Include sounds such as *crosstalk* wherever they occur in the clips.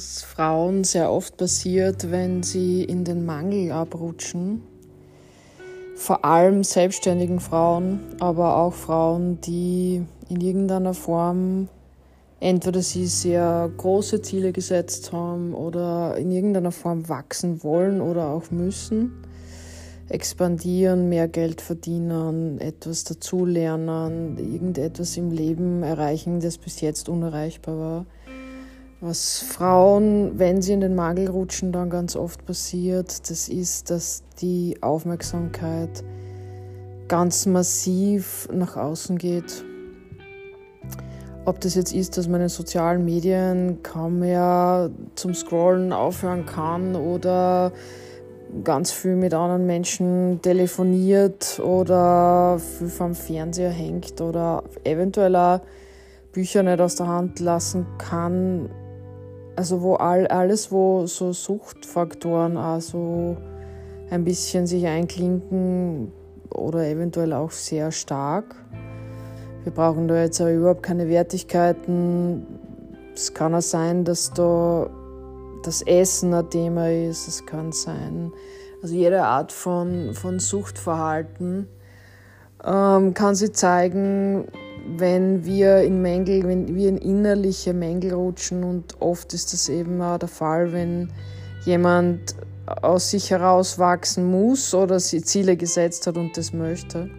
was Frauen sehr oft passiert, wenn sie in den Mangel abrutschen. Vor allem selbstständigen Frauen, aber auch Frauen, die in irgendeiner Form entweder sie sehr große Ziele gesetzt haben oder in irgendeiner Form wachsen wollen oder auch müssen, expandieren, mehr Geld verdienen, etwas dazulernen, irgendetwas im Leben erreichen, das bis jetzt unerreichbar war. Was Frauen, wenn sie in den Mangel rutschen, dann ganz oft passiert, das ist, dass die Aufmerksamkeit ganz massiv nach außen geht ob das jetzt ist, dass man in sozialen Medien kaum mehr zum Scrollen aufhören kann oder ganz viel mit anderen Menschen telefoniert oder viel vom Fernseher hängt oder eventuell auch Bücher nicht aus der Hand lassen kann. Also wo all, alles, wo so Suchtfaktoren auch so ein bisschen sich einklinken oder eventuell auch sehr stark. Wir brauchen da jetzt auch überhaupt keine Wertigkeiten. Es kann auch sein, dass da das Essen ein Thema ist. Es kann sein, also jede Art von, von Suchtverhalten ähm, kann sich zeigen, wenn wir in Mängel, wenn wir in innerliche Mängel rutschen und oft ist das eben auch der Fall, wenn jemand aus sich heraus wachsen muss oder sie Ziele gesetzt hat und das möchte.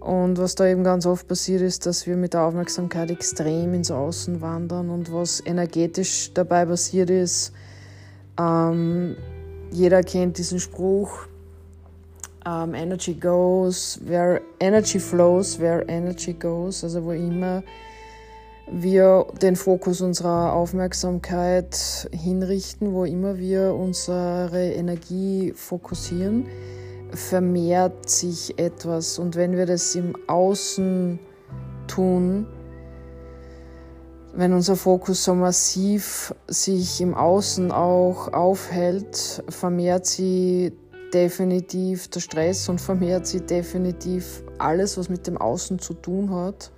Und was da eben ganz oft passiert ist, dass wir mit der Aufmerksamkeit extrem ins Außen wandern und was energetisch dabei passiert ist, ähm, jeder kennt diesen Spruch, um, ähm, Energy goes, where energy flows, where energy goes, also wo immer wir den Fokus unserer Aufmerksamkeit hinrichten, wo immer wir unsere Energie fokussieren, vermehrt sich etwas. Und wenn wir das im Außen tun, wenn unser Fokus so massiv sich im Außen auch aufhält, vermehrt sie definitiv der Stress und vermehrt sie definitiv alles, was mit dem Außen zu tun hat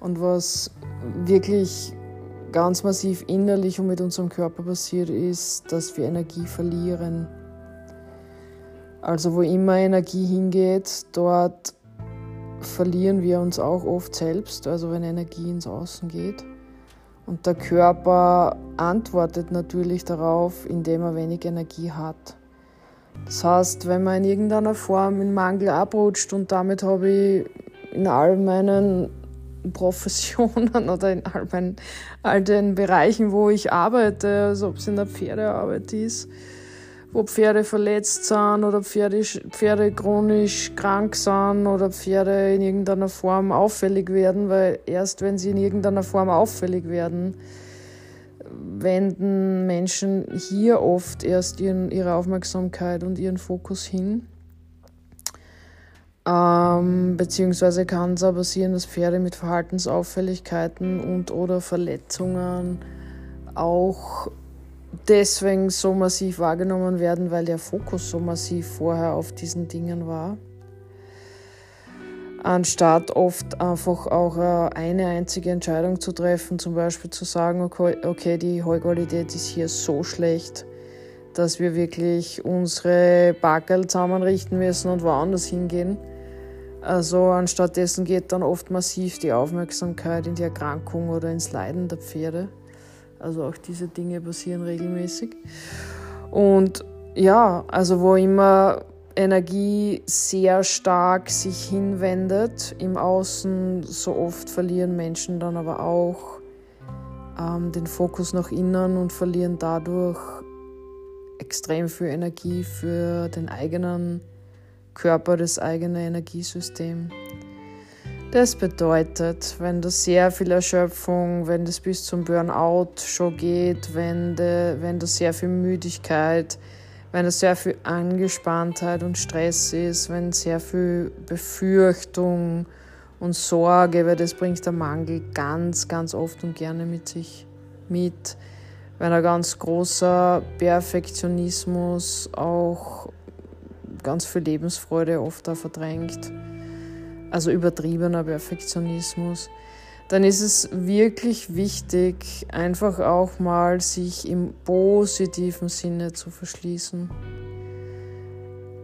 und was wirklich ganz massiv innerlich und mit unserem Körper passiert ist, dass wir Energie verlieren. Also wo immer Energie hingeht, dort verlieren wir uns auch oft selbst, also wenn Energie ins Außen geht. Und der Körper antwortet natürlich darauf, indem er wenig Energie hat. Das heißt, wenn man in irgendeiner Form in Mangel abrutscht und damit habe ich in all meinen Professionen *laughs* oder in all, meinen, all den Bereichen, wo ich arbeite, also ob es in der Pferdearbeit ist, wo Pferde verletzt sind oder Pferde, Pferde chronisch krank sind oder Pferde in irgendeiner Form auffällig werden, weil erst wenn sie in irgendeiner Form auffällig werden, wenden Menschen hier oft erst ihren, ihre Aufmerksamkeit und ihren Fokus hin. Ähm, beziehungsweise kann es auch passieren, dass Pferde mit Verhaltensauffälligkeiten und oder Verletzungen auch deswegen so massiv wahrgenommen werden, weil der Fokus so massiv vorher auf diesen Dingen war. Anstatt oft einfach auch äh, eine einzige Entscheidung zu treffen, zum Beispiel zu sagen, okay, die Heuqualität ist hier so schlecht, dass wir wirklich unsere Backel zusammenrichten müssen und woanders hingehen. Also anstatt dessen geht dann oft massiv die Aufmerksamkeit in die Erkrankung oder ins Leiden der Pferde. Also auch diese Dinge passieren regelmäßig. Und ja, also wo immer Energie sehr stark sich hinwendet im Außen, so oft verlieren Menschen dann aber auch ähm, den Fokus nach innen und verlieren dadurch extrem viel Energie für den eigenen Körper, das eigene Energiesystem. Das bedeutet, wenn du sehr viel Erschöpfung, wenn das bis zum Burnout schon geht, wenn, de, wenn du sehr viel Müdigkeit, wenn es sehr viel Angespanntheit und Stress ist, wenn sehr viel Befürchtung und Sorge, weil das bringt der Mangel ganz, ganz oft und gerne mit sich mit. Wenn ein ganz großer Perfektionismus auch ganz viel Lebensfreude oft da verdrängt also übertriebener Perfektionismus, dann ist es wirklich wichtig, einfach auch mal sich im positiven Sinne zu verschließen.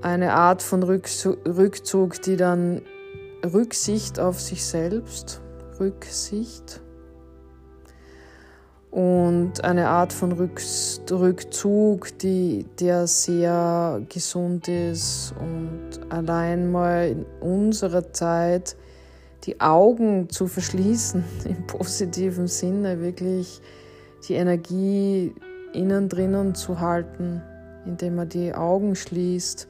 Eine Art von Rückzug, die dann Rücksicht auf sich selbst, Rücksicht und eine Art von Rückzug, die, der sehr gesund ist und allein mal in unserer Zeit die Augen zu verschließen *laughs* im positiven Sinne, wirklich die Energie innen drinnen zu halten, indem man die Augen schließt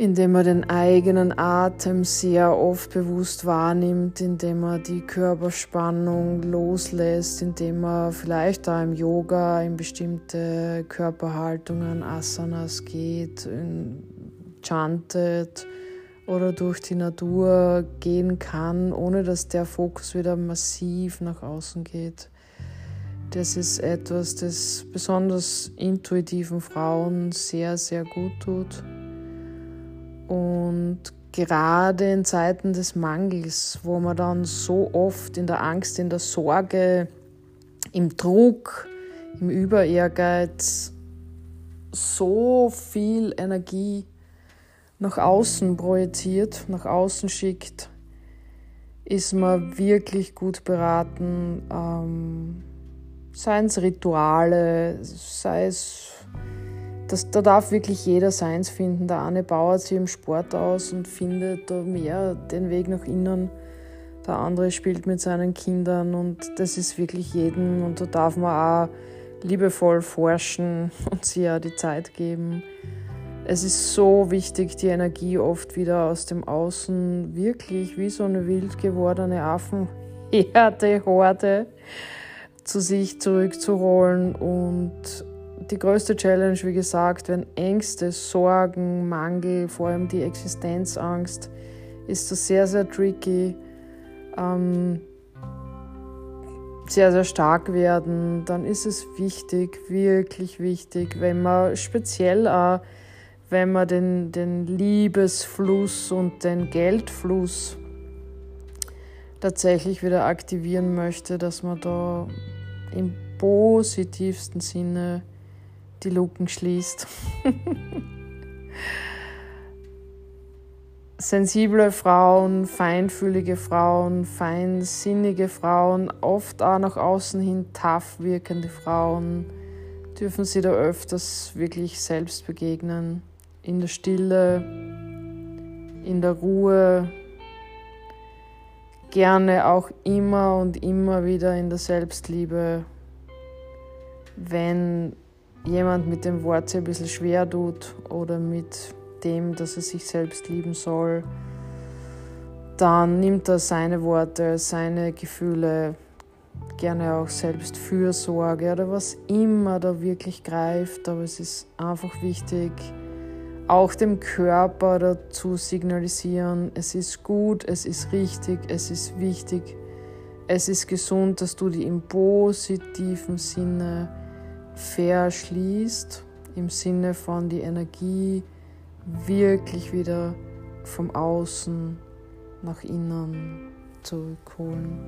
indem er den eigenen Atem sehr oft bewusst wahrnimmt, indem er die Körperspannung loslässt, indem er vielleicht da im Yoga in bestimmte Körperhaltungen, Asanas geht, chantet oder durch die Natur gehen kann, ohne dass der Fokus wieder massiv nach außen geht. Das ist etwas, das besonders intuitiven Frauen sehr, sehr gut tut. Und gerade in Zeiten des Mangels, wo man dann so oft in der Angst, in der Sorge, im Druck, im Überehrgeiz so viel Energie nach außen projiziert, nach außen schickt, ist man wirklich gut beraten, ähm, seien es Rituale, sei es das, da darf wirklich jeder seins finden. Der eine baut sich im Sport aus und findet da mehr den Weg nach innen. Der andere spielt mit seinen Kindern und das ist wirklich jeden und da darf man auch liebevoll forschen *laughs* und sich ja die Zeit geben. Es ist so wichtig, die Energie oft wieder aus dem Außen wirklich wie so eine wild gewordene Affenherde, Horde zu sich zurückzuholen und die größte Challenge, wie gesagt, wenn Ängste, Sorgen, Mangel, vor allem die Existenzangst, ist das sehr, sehr tricky, ähm, sehr, sehr stark werden, dann ist es wichtig, wirklich wichtig, wenn man speziell auch, wenn man den, den Liebesfluss und den Geldfluss tatsächlich wieder aktivieren möchte, dass man da im positivsten Sinne die Luken schließt. *laughs* Sensible Frauen, feinfühlige Frauen, feinsinnige Frauen, oft auch nach außen hin tough wirkende Frauen, dürfen sie da öfters wirklich selbst begegnen. In der Stille, in der Ruhe, gerne auch immer und immer wieder in der Selbstliebe, wenn jemand mit dem Wort sich ein bisschen schwer tut oder mit dem, dass er sich selbst lieben soll, dann nimmt er seine Worte, seine Gefühle, gerne auch Selbstfürsorge oder was immer da wirklich greift. Aber es ist einfach wichtig, auch dem Körper dazu signalisieren, es ist gut, es ist richtig, es ist wichtig, es ist gesund, dass du die im positiven Sinne verschließt, im Sinne von die Energie wirklich wieder vom Außen nach innen zurückholen.